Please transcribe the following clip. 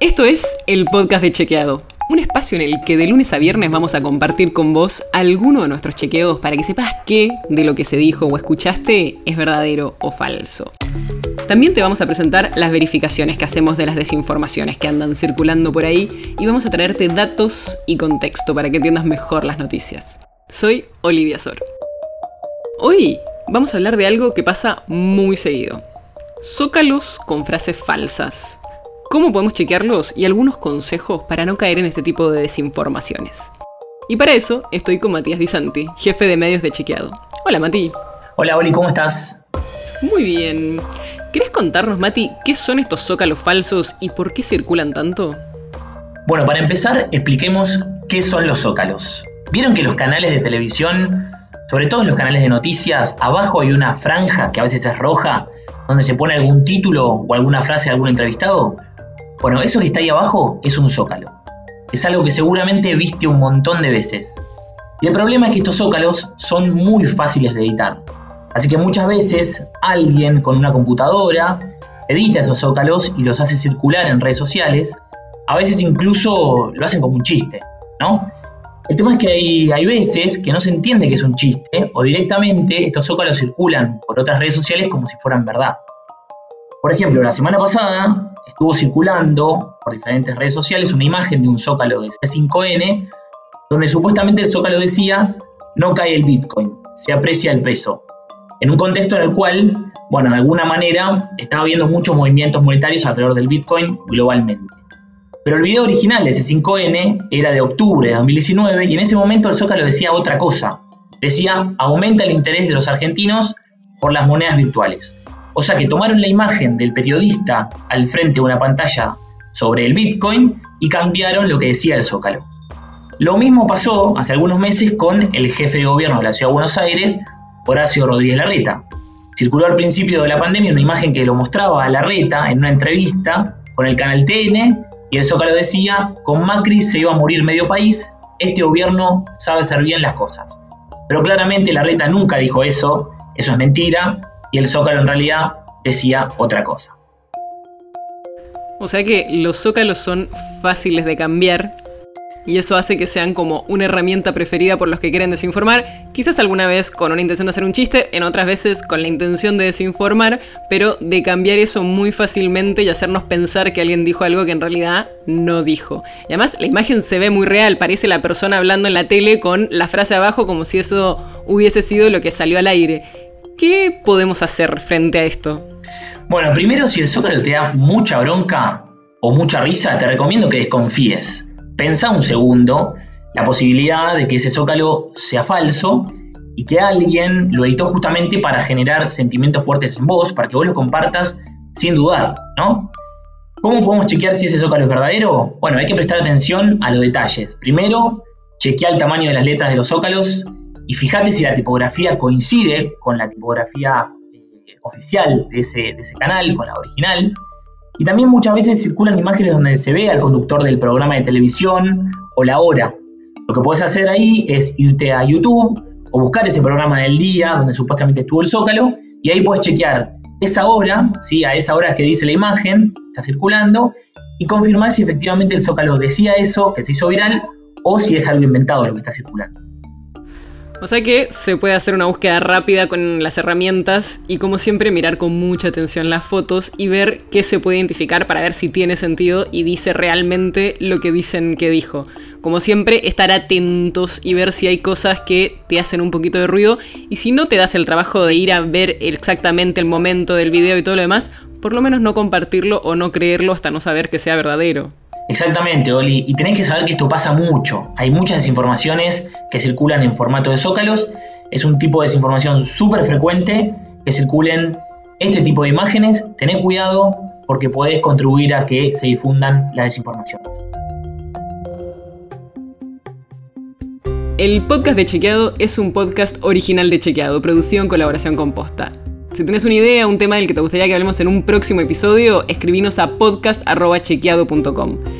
Esto es el podcast de Chequeado, un espacio en el que de lunes a viernes vamos a compartir con vos alguno de nuestros chequeos para que sepas qué de lo que se dijo o escuchaste es verdadero o falso. También te vamos a presentar las verificaciones que hacemos de las desinformaciones que andan circulando por ahí y vamos a traerte datos y contexto para que entiendas mejor las noticias. Soy Olivia Sor. Hoy vamos a hablar de algo que pasa muy seguido. Zócalos con frases falsas cómo podemos chequearlos y algunos consejos para no caer en este tipo de desinformaciones. Y para eso estoy con Matías Di Santi, jefe de medios de Chequeado. Hola Mati. Hola Oli, ¿cómo estás? Muy bien. ¿Querés contarnos, Mati, qué son estos zócalos falsos y por qué circulan tanto? Bueno, para empezar, expliquemos qué son los zócalos. ¿Vieron que los canales de televisión, sobre todo en los canales de noticias, abajo hay una franja que a veces es roja, donde se pone algún título o alguna frase de algún entrevistado? Bueno, eso que está ahí abajo es un zócalo. Es algo que seguramente viste un montón de veces. Y el problema es que estos zócalos son muy fáciles de editar. Así que muchas veces alguien con una computadora edita esos zócalos y los hace circular en redes sociales. A veces incluso lo hacen como un chiste, ¿no? El tema es que hay, hay veces que no se entiende que es un chiste o directamente estos zócalos circulan por otras redes sociales como si fueran verdad. Por ejemplo, la semana pasada estuvo circulando por diferentes redes sociales una imagen de un zócalo de C5N, donde supuestamente el zócalo decía, no cae el Bitcoin, se aprecia el peso. En un contexto en el cual, bueno, de alguna manera estaba habiendo muchos movimientos monetarios alrededor del Bitcoin globalmente. Pero el video original de C5N era de octubre de 2019 y en ese momento el Zócalo decía otra cosa. Decía, aumenta el interés de los argentinos por las monedas virtuales. O sea que tomaron la imagen del periodista al frente de una pantalla sobre el Bitcoin y cambiaron lo que decía el Zócalo. Lo mismo pasó hace algunos meses con el jefe de gobierno de la Ciudad de Buenos Aires, Horacio Rodríguez Larreta. Circuló al principio de la pandemia una imagen que lo mostraba a Larreta en una entrevista con el canal TN y el Zócalo decía, con Macri se iba a morir medio país, este gobierno sabe hacer bien las cosas. Pero claramente Larreta nunca dijo eso, eso es mentira, y el zócalo en realidad decía otra cosa. O sea que los zócalos son fáciles de cambiar y eso hace que sean como una herramienta preferida por los que quieren desinformar, quizás alguna vez con una intención de hacer un chiste, en otras veces con la intención de desinformar, pero de cambiar eso muy fácilmente y hacernos pensar que alguien dijo algo que en realidad no dijo. Y además la imagen se ve muy real, parece la persona hablando en la tele con la frase abajo como si eso hubiese sido lo que salió al aire. ¿Qué podemos hacer frente a esto? Bueno, primero si el zócalo te da mucha bronca o mucha risa, te recomiendo que desconfíes. Pensa un segundo la posibilidad de que ese zócalo sea falso y que alguien lo editó justamente para generar sentimientos fuertes en vos, para que vos lo compartas sin dudar, ¿no? ¿Cómo podemos chequear si ese zócalo es verdadero? Bueno, hay que prestar atención a los detalles. Primero, chequea el tamaño de las letras de los zócalos y fíjate si la tipografía coincide con la tipografía eh, oficial de ese, canal, con la original. Y también muchas veces circulan imágenes donde se ve al conductor del programa de televisión o la hora. Lo que puedes hacer ahí es irte a YouTube o buscar ese programa del día donde supuestamente estuvo el Zócalo y ahí puedes chequear esa hora, ¿sí? a esa hora que dice la imagen, está circulando, y confirmar si efectivamente el Zócalo decía eso, que se hizo viral, o si es algo inventado lo que está circulando. O sea que se puede hacer una búsqueda rápida con las herramientas y como siempre mirar con mucha atención las fotos y ver qué se puede identificar para ver si tiene sentido y dice realmente lo que dicen que dijo. Como siempre, estar atentos y ver si hay cosas que te hacen un poquito de ruido y si no te das el trabajo de ir a ver exactamente el momento del video y todo lo demás, por lo menos no compartirlo o no creerlo hasta no saber que sea verdadero. Exactamente, Oli. Y tenés que saber que esto pasa mucho. Hay muchas desinformaciones que circulan en formato de zócalos. Es un tipo de desinformación súper frecuente que circulen este tipo de imágenes. Tené cuidado porque podés contribuir a que se difundan las desinformaciones. El podcast de Chequeado es un podcast original de Chequeado, producido en colaboración con Posta. Si tienes una idea, un tema del que te gustaría que hablemos en un próximo episodio, escribinos a podcast.chequeado.com.